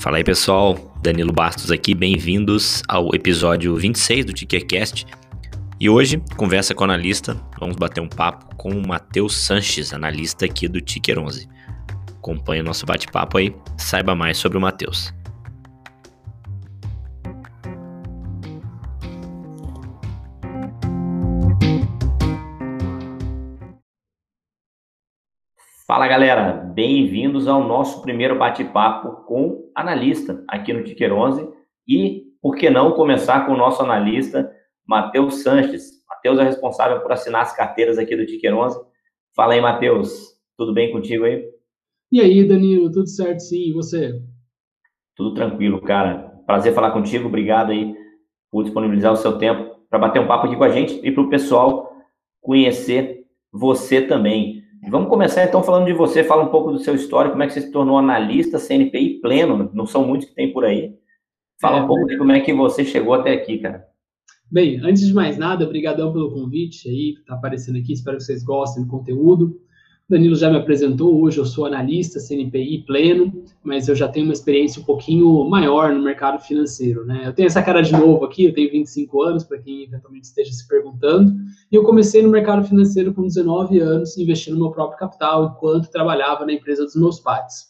Fala aí pessoal, Danilo Bastos aqui, bem-vindos ao episódio 26 do Tickercast. E hoje, conversa com o analista, vamos bater um papo com o Matheus Sanches, analista aqui do Ticker 11. Acompanhe o nosso bate-papo aí, saiba mais sobre o Matheus. Fala galera, bem-vindos ao nosso primeiro bate-papo com analista aqui no Ticker 11 e, por que não, começar com o nosso analista Matheus Sanches. Matheus é responsável por assinar as carteiras aqui do Ticker 11. Fala aí, Matheus, tudo bem contigo aí? E aí, Danilo, tudo certo sim, e você? Tudo tranquilo, cara. Prazer falar contigo, obrigado aí por disponibilizar o seu tempo para bater um papo aqui com a gente e para o pessoal conhecer você também. Vamos começar então falando de você, fala um pouco do seu histórico, como é que você se tornou analista CNPI pleno, não são muitos que tem por aí. Fala é, um pouco de como é que você chegou até aqui, cara. Bem, antes de mais nada, obrigadão pelo convite aí, que está aparecendo aqui, espero que vocês gostem do conteúdo. Danilo já me apresentou, hoje eu sou analista CNPI pleno, mas eu já tenho uma experiência um pouquinho maior no mercado financeiro, né? Eu tenho essa cara de novo aqui, eu tenho 25 anos, para quem eventualmente esteja se perguntando, e eu comecei no mercado financeiro com 19 anos, investindo no meu próprio capital, enquanto trabalhava na empresa dos meus pais.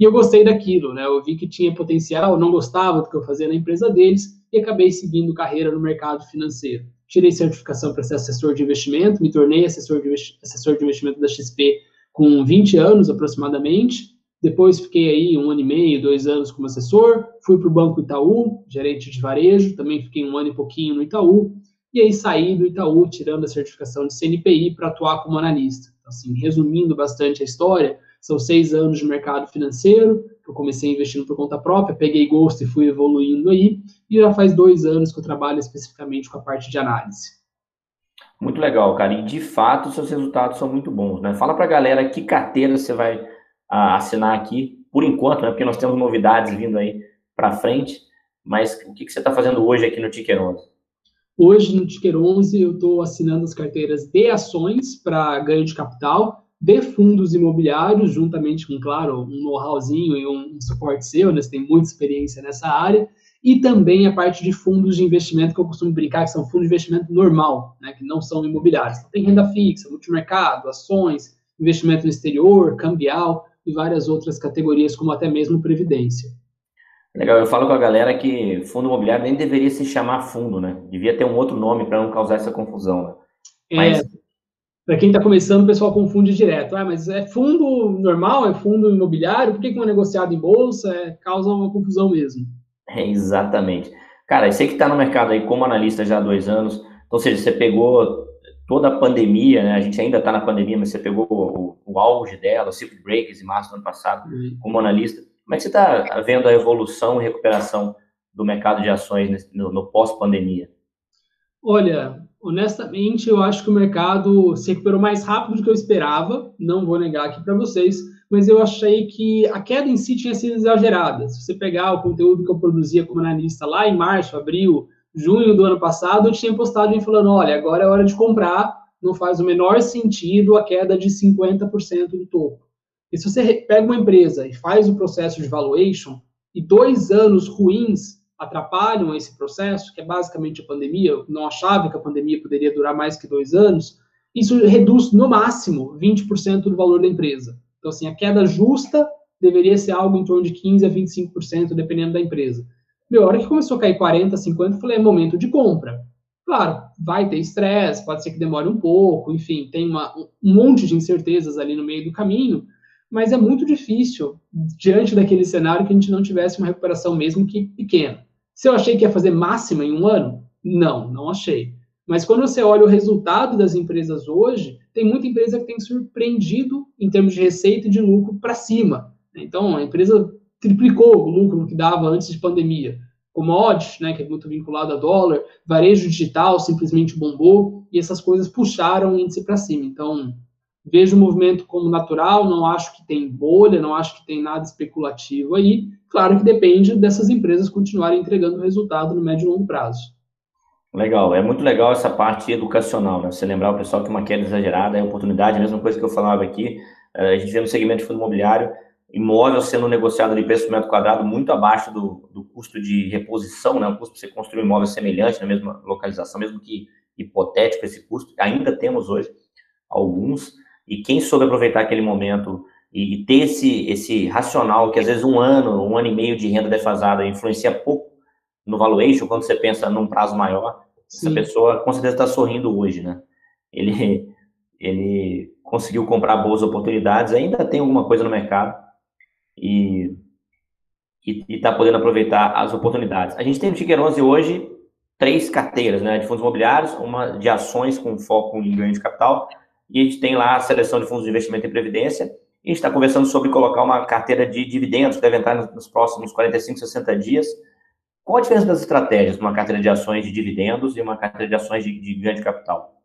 E eu gostei daquilo, né? Eu vi que tinha potencial, não gostava do que eu fazia na empresa deles, e acabei seguindo carreira no mercado financeiro tirei certificação para ser assessor de investimento, me tornei assessor de, assessor de investimento da XP com 20 anos aproximadamente. Depois fiquei aí um ano e meio, dois anos como assessor. Fui para o Banco Itaú, gerente de varejo, também fiquei um ano e pouquinho no Itaú. E aí saí do Itaú, tirando a certificação de CNPI para atuar como analista. Então, assim, resumindo bastante a história, são seis anos de mercado financeiro, eu comecei investindo por conta própria, peguei gosto e fui evoluindo aí, e já faz dois anos que eu trabalho especificamente com a parte de análise. Muito legal, cara. E de fato, seus resultados são muito bons, né? Fala para a galera que carteira você vai uh, assinar aqui, por enquanto, né? Porque nós temos novidades vindo aí para frente. Mas o que, que você está fazendo hoje aqui no Ticker 11? Hoje no Ticker 11 eu estou assinando as carteiras de ações para ganho de capital, de fundos imobiliários, juntamente com, claro, um know-howzinho e um suporte seu, né? Você tem muita experiência nessa área e também a parte de fundos de investimento, que eu costumo brincar que são fundos de investimento normal, né, que não são imobiliários. Então, tem renda fixa, multimercado, ações, investimento no exterior, cambial e várias outras categorias, como até mesmo previdência. Legal, eu falo com a galera que fundo imobiliário nem deveria se chamar fundo, né? Devia ter um outro nome para não causar essa confusão, né? Mas... É, para quem está começando, o pessoal confunde direto. Ah, mas é fundo normal, é fundo imobiliário, por que, que não é negociado em bolsa? É, causa uma confusão mesmo. É, exatamente. Cara, eu sei que está no mercado aí como analista já há dois anos, então, ou seja, você pegou toda a pandemia, né? A gente ainda está na pandemia, mas você pegou o, o, auge dela, o circuit breakers em março do ano passado, uhum. como analista. Como é que você está vendo a evolução e recuperação do mercado de ações no, no pós-pandemia? Olha, honestamente, eu acho que o mercado se recuperou mais rápido do que eu esperava, não vou negar aqui para vocês, mas eu achei que a queda em si tinha sido exagerada. Se você pegar o conteúdo que eu produzia como analista lá em março, abril, junho do ano passado, eu tinha postado falando: olha, agora é hora de comprar, não faz o menor sentido a queda de 50% do topo. E se você pega uma empresa e faz o processo de valuation, e dois anos ruins atrapalham esse processo, que é basicamente a pandemia, eu não achava que a pandemia poderia durar mais que dois anos, isso reduz no máximo 20% do valor da empresa. Então, assim, a queda justa deveria ser algo em torno de 15% a 25%, dependendo da empresa. Meu, hora que começou a cair 40%, 50%, eu falei, é momento de compra. Claro, vai ter estresse, pode ser que demore um pouco, enfim, tem uma, um monte de incertezas ali no meio do caminho, mas é muito difícil, diante daquele cenário, que a gente não tivesse uma recuperação mesmo que pequena. Se eu achei que ia fazer máxima em um ano, não, não achei. Mas quando você olha o resultado das empresas hoje, tem muita empresa que tem surpreendido em termos de receita e de lucro para cima. Então, a empresa triplicou o lucro que dava antes de pandemia. Commodities, né, que é muito vinculado a dólar, varejo digital simplesmente bombou, e essas coisas puxaram o índice para cima. Então, vejo o movimento como natural, não acho que tem bolha, não acho que tem nada especulativo aí. Claro que depende dessas empresas continuarem entregando resultado no médio e longo prazo. Legal, é muito legal essa parte educacional, né? Você lembrar o pessoal que uma queda exagerada é oportunidade, a mesma coisa que eu falava aqui, eh, a gente vê no segmento de fundo imobiliário, imóvel sendo negociado de preço por metro quadrado muito abaixo do, do custo de reposição, né? O custo para você construir um imóvel semelhante na mesma localização, mesmo que hipotético esse custo, ainda temos hoje alguns, e quem soube aproveitar aquele momento e, ter esse, esse racional, que às vezes um ano, um ano e meio de renda defasada influencia pouco no valuation, quando você pensa num prazo maior, Sim. essa pessoa com certeza está sorrindo hoje, né? Ele, ele conseguiu comprar boas oportunidades, ainda tem alguma coisa no mercado, e está podendo aproveitar as oportunidades. A gente tem no Ticker 11 hoje três carteiras né, de fundos imobiliários, uma de ações com foco em ganho de capital, e a gente tem lá a seleção de fundos de investimento em previdência, e a gente está conversando sobre colocar uma carteira de dividendos, que deve entrar nos próximos 45, 60 dias. Qual a diferença das estratégias uma carteira de ações de dividendos e uma carteira de ações de, de ganho de capital?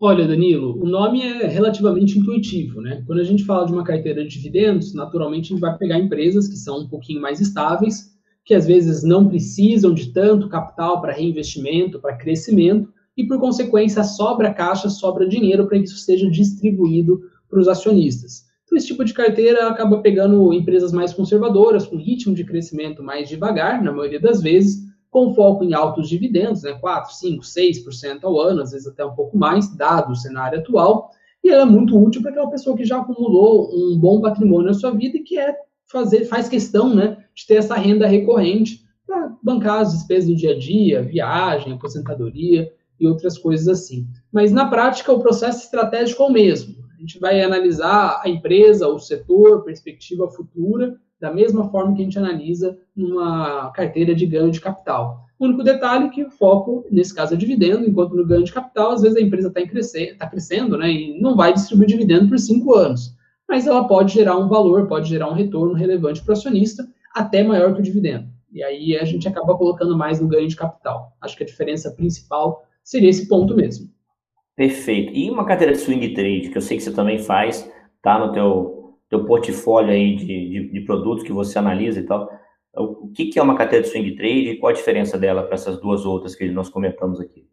Olha, Danilo, o nome é relativamente intuitivo, né? Quando a gente fala de uma carteira de dividendos, naturalmente a gente vai pegar empresas que são um pouquinho mais estáveis, que às vezes não precisam de tanto capital para reinvestimento, para crescimento, e por consequência sobra caixa, sobra dinheiro para que isso seja distribuído para os acionistas. Então, esse tipo de carteira acaba pegando empresas mais conservadoras, com ritmo de crescimento mais devagar, na maioria das vezes, com foco em altos dividendos, né, 4, 5, 6% ao ano, às vezes até um pouco mais, dado o cenário atual, e ela é muito útil para aquela pessoa que já acumulou um bom patrimônio na sua vida e que é fazer, faz questão né, de ter essa renda recorrente para bancar as despesas do dia a dia, viagem, aposentadoria e outras coisas assim. Mas na prática o processo estratégico é o mesmo. A gente vai analisar a empresa, o setor, perspectiva futura, da mesma forma que a gente analisa uma carteira de ganho de capital. O único detalhe é que o foco, nesse caso, é dividendo, enquanto no ganho de capital, às vezes a empresa está crescendo, tá crescendo né, e não vai distribuir dividendo por cinco anos. Mas ela pode gerar um valor, pode gerar um retorno relevante para o acionista, até maior que o dividendo. E aí a gente acaba colocando mais no ganho de capital. Acho que a diferença principal seria esse ponto mesmo. Perfeito. E uma carteira de swing trade, que eu sei que você também faz, tá no teu teu portfólio aí de, de, de, produtos que você analisa e tal. O que, que é uma carteira de swing trade e qual a diferença dela para essas duas outras que nós comentamos aqui?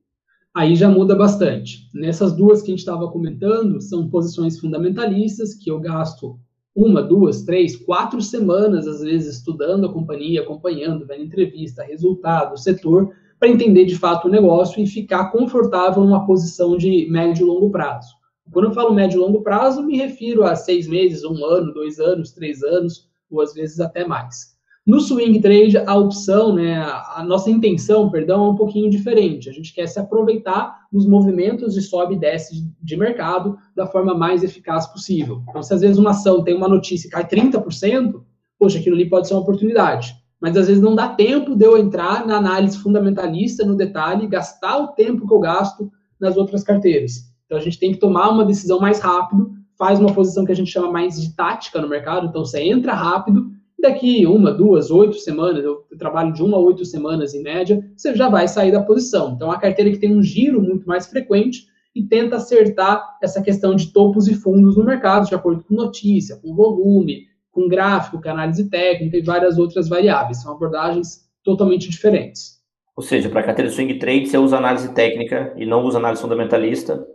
Aí já muda bastante. Nessas duas que a gente estava comentando, são posições fundamentalistas que eu gasto uma, duas, três, quatro semanas, às vezes, estudando a companhia, acompanhando, vendo entrevista, resultado, setor, para entender de fato o negócio e ficar confortável numa posição de médio e longo prazo. Quando eu falo médio e longo prazo, me refiro a seis meses, um ano, dois anos, três anos, ou às vezes até mais. No swing trade, a opção, né, a nossa intenção, perdão, é um pouquinho diferente. A gente quer se aproveitar dos movimentos de sobe e desce de mercado da forma mais eficaz possível. Então, se às vezes uma ação tem uma notícia e cai 30%, poxa, aquilo ali pode ser uma oportunidade. Mas às vezes não dá tempo de eu entrar na análise fundamentalista, no detalhe, gastar o tempo que eu gasto nas outras carteiras. Então a gente tem que tomar uma decisão mais rápido, faz uma posição que a gente chama mais de tática no mercado, então você entra rápido, daqui uma, duas, oito semanas, eu trabalho de uma a oito semanas em média, você já vai sair da posição. Então a carteira que tem um giro muito mais frequente e tenta acertar essa questão de topos e fundos no mercado, de acordo com notícia, com volume, com gráfico, com análise técnica e várias outras variáveis. São abordagens totalmente diferentes. Ou seja, para a carteira de swing trade, você usa análise técnica e não usa análise fundamentalista,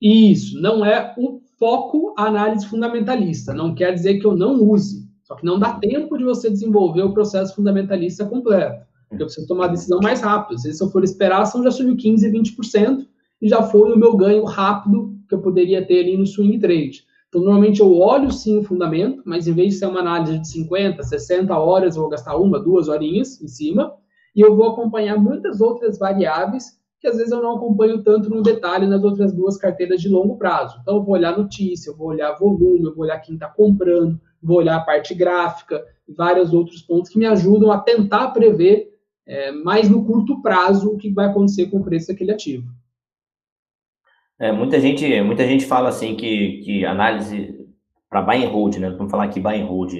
isso, não é o foco a análise fundamentalista. Não quer dizer que eu não use. Só que não dá tempo de você desenvolver o processo fundamentalista completo. Eu preciso tomar a decisão mais rápido. Se eu for esperar, a ação já subiu 15%, 20% e já foi o meu ganho rápido que eu poderia ter ali no swing trade. Então, normalmente eu olho sim o fundamento, mas em vez de ser uma análise de 50, 60 horas, eu vou gastar uma, duas horinhas em cima, e eu vou acompanhar muitas outras variáveis que às vezes eu não acompanho tanto no detalhe nas outras duas carteiras de longo prazo. Então, eu vou olhar notícia, eu vou olhar volume, eu vou olhar quem está comprando, vou olhar a parte gráfica e vários outros pontos que me ajudam a tentar prever é, mais no curto prazo o que vai acontecer com o preço daquele ativo. É, muita gente, muita gente fala assim que, que análise para buy and hold, né? Vamos falar aqui buy and hold,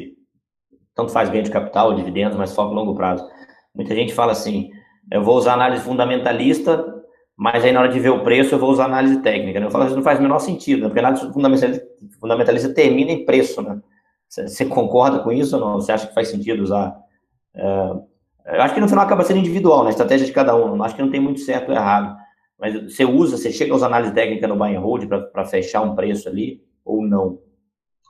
tanto faz ganho de capital, dividendos, mas foco longo prazo. Muita gente fala assim, eu vou usar análise fundamentalista, mas aí na hora de ver o preço eu vou usar análise técnica. Né? Eu falo isso não faz o menor sentido, né? porque a análise fundamentalista, fundamentalista termina em preço, né? Você concorda com isso ou não? Você acha que faz sentido usar? É, eu acho que no final acaba sendo individual, na né? estratégia de cada um. Eu acho que não tem muito certo ou errado. Mas você usa, você chega a usar análise técnica no buy and hold para fechar um preço ali ou não?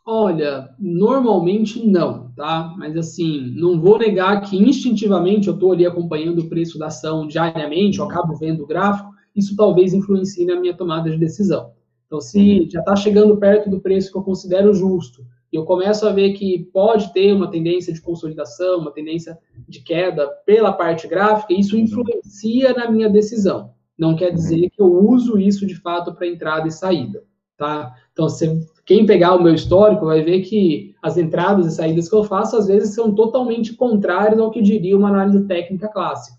Olha, normalmente não, tá? Mas assim, não vou negar que instintivamente eu estou ali acompanhando o preço da ação diariamente, eu acabo vendo o gráfico, isso talvez influencie na minha tomada de decisão. Então, se uhum. já está chegando perto do preço que eu considero justo, e eu começo a ver que pode ter uma tendência de consolidação, uma tendência de queda pela parte gráfica, isso uhum. influencia na minha decisão. Não quer dizer que eu uso isso de fato para entrada e saída, tá? Então, você quem pegar o meu histórico vai ver que as entradas e saídas que eu faço, às vezes, são totalmente contrárias ao que diria uma análise técnica clássica.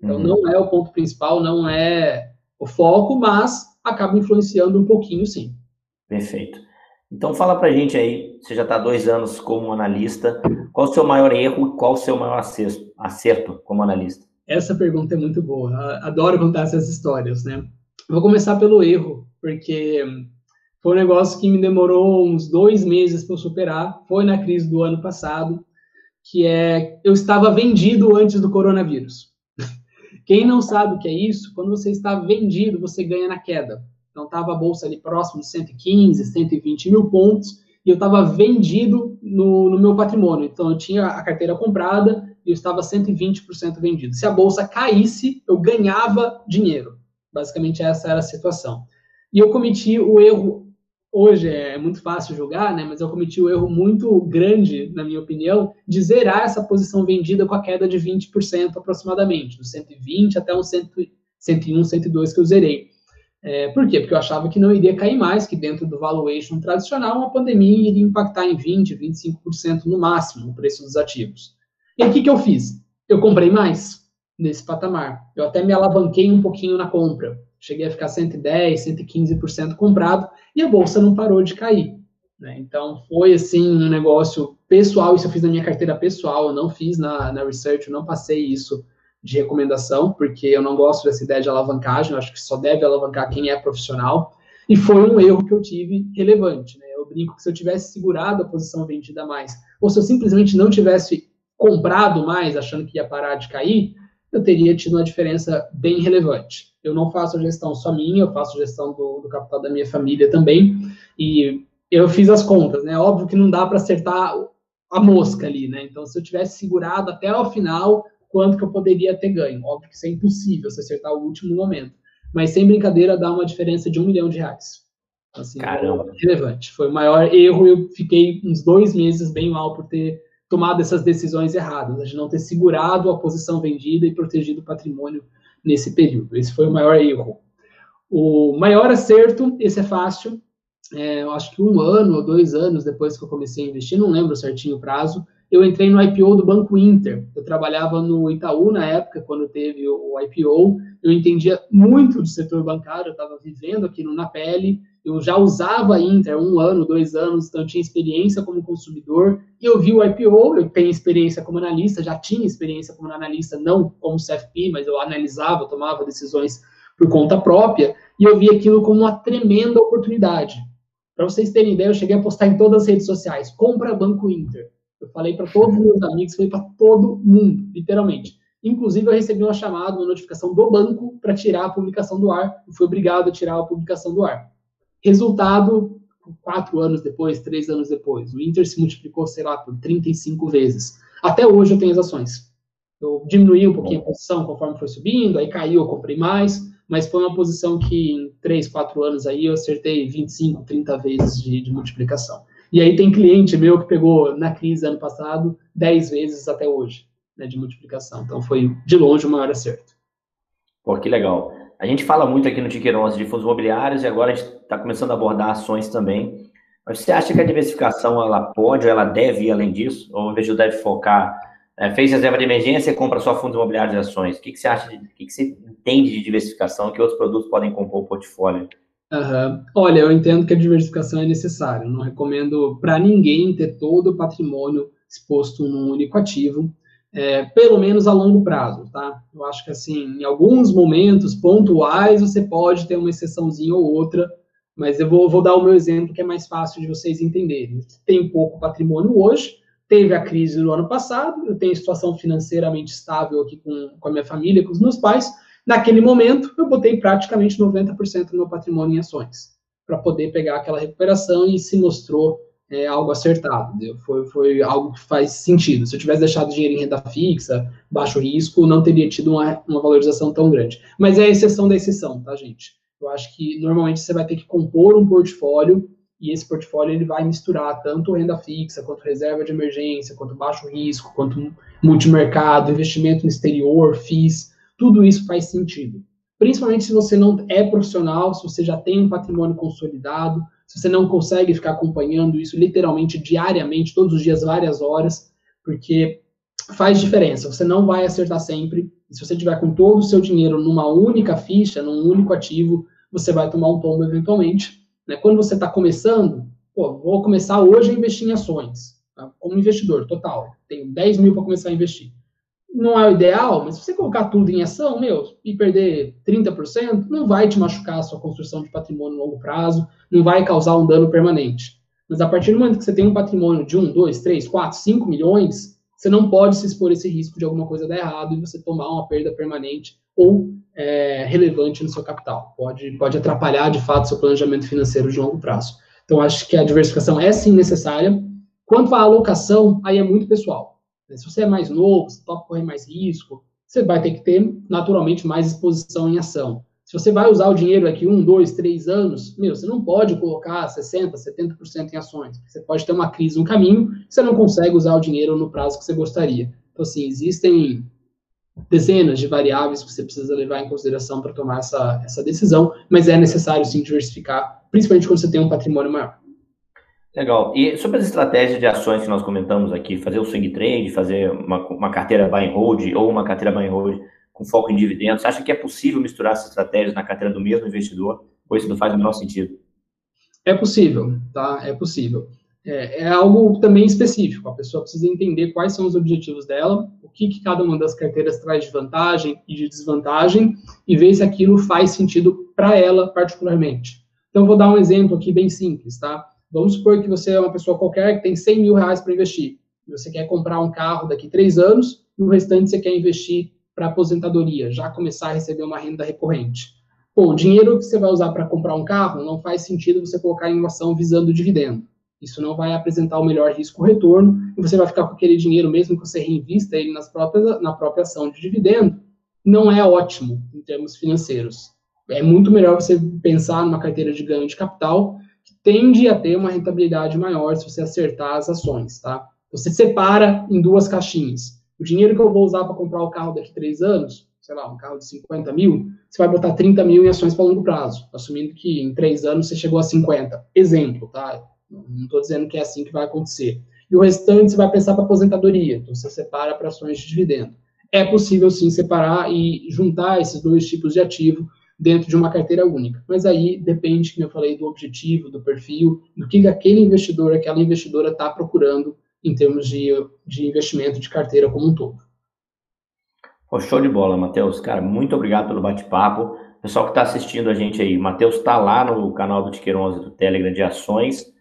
Então, uhum. não é o ponto principal, não é o foco, mas acaba influenciando um pouquinho, sim. Perfeito. Então, fala pra gente aí, você já está dois anos como analista, qual o seu maior erro e qual o seu maior acerto, acerto como analista? Essa pergunta é muito boa. Adoro contar essas histórias, né? Vou começar pelo erro, porque foi um negócio que me demorou uns dois meses para superar. Foi na crise do ano passado, que é eu estava vendido antes do coronavírus. Quem não sabe o que é isso, quando você está vendido, você ganha na queda. Então estava a bolsa ali próximo de 115, 120 mil pontos, e eu estava vendido no, no, meu patrimônio. Então eu tinha a carteira comprada e eu estava 120% vendido. Se a bolsa caísse, eu ganhava dinheiro. Basicamente essa era a situação. E eu cometi o erro hoje é muito fácil julgar, né, mas eu cometi o um erro muito grande, na minha opinião, de zerar essa posição vendida com a queda de 20% aproximadamente, dos 120 até uns 101, 102 que eu zerei. É, por quê? Porque eu achava que não iria cair mais, que dentro do valuation tradicional, uma pandemia iria impactar em 20%, 25% no máximo o preço dos ativos. E o que, que eu fiz? Eu comprei mais nesse patamar. Eu até me alavanquei um pouquinho na compra cheguei a ficar 110, 115% comprado e a bolsa não parou de cair. Né? Então foi assim um negócio pessoal, isso eu fiz na minha carteira pessoal, eu não fiz na, na research, eu não passei isso de recomendação, porque eu não gosto dessa ideia de alavancagem, eu acho que só deve alavancar quem é profissional. E foi um erro que eu tive relevante. Né? Eu brinco que se eu tivesse segurado a posição vendida mais, ou se eu simplesmente não tivesse comprado mais, achando que ia parar de cair, eu teria tido uma diferença bem relevante. Eu não faço a gestão só minha, eu faço a gestão do, do capital da minha família também, e eu fiz as contas, né? Óbvio que não dá para acertar a mosca ali, né? Então, se eu tivesse segurado até o final, quanto que eu poderia ter ganho? Óbvio que isso é impossível, se acertar o último momento. Mas, sem brincadeira, dá uma diferença de um milhão de reais. Assim, Caramba. relevante. Foi o maior erro, eu fiquei uns dois meses bem mal por ter tomado essas decisões erradas, de não ter segurado a posição vendida e protegido o patrimônio nesse período. Esse foi o maior erro. O maior acerto, esse é fácil, é, eu acho que um ano ou dois anos depois que eu comecei a investir, não lembro certinho o prazo, eu entrei no IPO do Banco Inter. Eu trabalhava no Itaú na época, quando teve o IPO. Eu entendia muito do setor bancário, eu estava vivendo aquilo na pele. Eu já usava a Inter um ano, dois anos, então eu tinha experiência como consumidor. E eu vi o IPO, eu tenho experiência como analista, já tinha experiência como analista, não como CFP, mas eu analisava, tomava decisões por conta própria. E eu vi aquilo como uma tremenda oportunidade. Para vocês terem ideia, eu cheguei a postar em todas as redes sociais: compra Banco Inter. Eu falei para todos os meus amigos, falei para todo mundo, literalmente. Inclusive, eu recebi uma chamada, uma notificação do banco para tirar a publicação do ar. Eu fui obrigado a tirar a publicação do ar. Resultado, quatro anos depois, três anos depois, o Inter se multiplicou, sei lá, por 35 vezes. Até hoje eu tenho as ações. Eu diminuí um pouquinho a posição conforme foi subindo, aí caiu, eu comprei mais, mas foi uma posição que em três, quatro anos aí eu acertei 25, 30 vezes de, de multiplicação. E aí tem cliente meu que pegou na crise ano passado 10 vezes até hoje, né, de multiplicação. Então foi de longe o maior acerto. Pô, que legal. A gente fala muito aqui no 11 de fundos imobiliários e agora a gente está começando a abordar ações também. Mas você acha que a diversificação ela pode ou ela deve ir além disso? Ou em vez de deve focar, é, fez reserva de emergência compra só fundos imobiliários e ações? O que, que você acha, de, o que, que você entende de diversificação que outros produtos podem compor o portfólio? Uhum. Olha, eu entendo que a diversificação é necessária. não recomendo para ninguém ter todo o patrimônio exposto num único ativo, é, pelo menos a longo prazo, tá? Eu acho que assim, em alguns momentos pontuais você pode ter uma exceçãozinha ou outra, mas eu vou, vou dar o meu exemplo que é mais fácil de vocês entenderem. Tem pouco patrimônio hoje, teve a crise no ano passado, eu tenho situação financeiramente estável aqui com, com a minha família, com os meus pais, Naquele momento, eu botei praticamente 90% do meu patrimônio em ações, para poder pegar aquela recuperação e se mostrou é algo acertado, foi, foi algo que faz sentido. Se eu tivesse deixado dinheiro em renda fixa, baixo risco, não teria tido uma, uma valorização tão grande. Mas é a exceção da exceção, tá, gente? Eu acho que normalmente você vai ter que compor um portfólio e esse portfólio ele vai misturar tanto renda fixa, quanto reserva de emergência, quanto baixo risco, quanto multimercado, investimento no exterior, FIIs, tudo isso faz sentido. Principalmente se você não é profissional, se você já tem um patrimônio consolidado, se você não consegue ficar acompanhando isso literalmente diariamente, todos os dias, várias horas, porque faz diferença. Você não vai acertar sempre. E se você tiver com todo o seu dinheiro numa única ficha, num único ativo, você vai tomar um tombo eventualmente. Né? Quando você está começando, pô, vou começar hoje a investir em ações, tá? como investidor total. Tenho 10 mil para começar a investir não é o ideal, mas se você colocar tudo em ação, meu, e perder 30%, não vai te machucar a sua construção de patrimônio no longo prazo, não vai causar um dano permanente. Mas a partir do momento que você tem um patrimônio de 1, 2, 3, 4, 5 milhões, você não pode se expor a esse risco de alguma coisa dar errado e você tomar uma perda permanente ou é, relevante no seu capital. Pode, pode atrapalhar, de fato, seu planejamento financeiro de longo prazo. Então, acho que a diversificação é sim necessária. Quanto à alocação, aí é muito pessoal. Se você é mais novo, você topa correr mais risco, você vai ter que ter, naturalmente, mais exposição em ação. Se você vai usar o dinheiro daqui um, dois, três anos, meu, você não pode colocar 60%, 70% em ações. Você pode ter uma crise no caminho, você não consegue usar o dinheiro no prazo que você gostaria. Então, assim, existem dezenas de variáveis que você precisa levar em consideração para tomar essa, essa decisão, mas é necessário, sim, diversificar, principalmente quando você tem um patrimônio maior. Legal. E sobre as estratégias de ações que nós comentamos aqui, fazer o swing trade, fazer uma, uma carteira buy and hold ou uma carteira buy and hold com foco em dividendos, você acha que é possível misturar essas estratégias na carteira do mesmo investidor? Ou isso não faz o menor sentido? É possível, tá? É possível. É, é, algo também específico. A pessoa precisa entender quais são os objetivos dela, o que, que cada uma das carteiras traz de vantagem e de desvantagem, e ver se aquilo faz sentido para ela particularmente. Então, vou dar um exemplo aqui bem simples, tá? Vamos supor que você é uma pessoa qualquer que tem 100 mil reais para investir. Você quer comprar um carro daqui três anos e o restante você quer investir para aposentadoria, já começar a receber uma renda recorrente. Bom, o dinheiro que você vai usar para comprar um carro não faz sentido você colocar em uma ação visando dividendo. Isso não vai apresentar o melhor risco-retorno e você vai ficar com aquele dinheiro, mesmo que você reinvista ele nas próprias, na própria ação de dividendo, não é ótimo em termos financeiros. É muito melhor você pensar numa carteira de ganho de capital tende a ter uma rentabilidade maior se você acertar as ações, tá? Você separa em duas caixinhas. O dinheiro que eu vou usar para comprar o carro daqui a três anos, sei lá, um carro de 50 mil, você vai botar 30 mil em ações para longo prazo, assumindo que em três anos você chegou a 50. Exemplo, tá? Não estou dizendo que é assim que vai acontecer. E o restante você vai pensar para aposentadoria, então você separa para ações de dividendo. É possível sim separar e juntar esses dois tipos de ativo dentro de uma carteira única. Mas aí depende, como eu falei, do objetivo, do perfil, do que aquele investidor, aquela investidora está procurando em termos de, de investimento de carteira como um todo. Pô, show de bola, Matheus. Cara, muito obrigado pelo bate-papo. Pessoal que está assistindo a gente aí, Matheus está lá no canal do Tiqueiro 11 do Telegram de ações,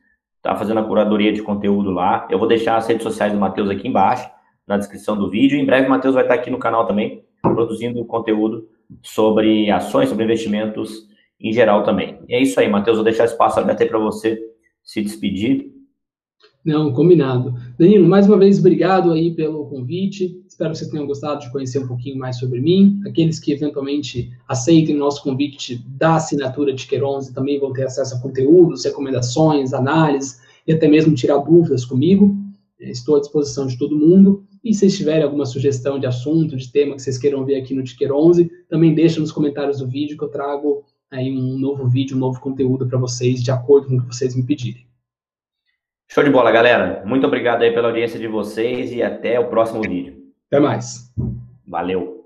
está fazendo a curadoria de conteúdo lá. Eu vou deixar as redes sociais do Matheus aqui embaixo, na descrição do vídeo. Em breve, o Matheus vai estar aqui no canal também, produzindo conteúdo sobre ações, sobre investimentos em geral também. E é isso aí, Matheus. Vou deixar espaço aberto aí para você se despedir. Não, combinado. Danilo, mais uma vez, obrigado aí pelo convite. Espero que vocês tenham gostado de conhecer um pouquinho mais sobre mim. Aqueles que eventualmente aceitem o nosso convite da assinatura de Queironze também vão ter acesso a conteúdos, recomendações, análises e até mesmo tirar dúvidas comigo. Estou à disposição de todo mundo. E se tiverem alguma sugestão de assunto, de tema que vocês queiram ver aqui no Ticker 11, também deixa nos comentários do vídeo que eu trago aí um novo vídeo, um novo conteúdo para vocês, de acordo com o que vocês me pedirem. Show de bola, galera. Muito obrigado aí pela audiência de vocês e até o próximo vídeo. Até mais. Valeu.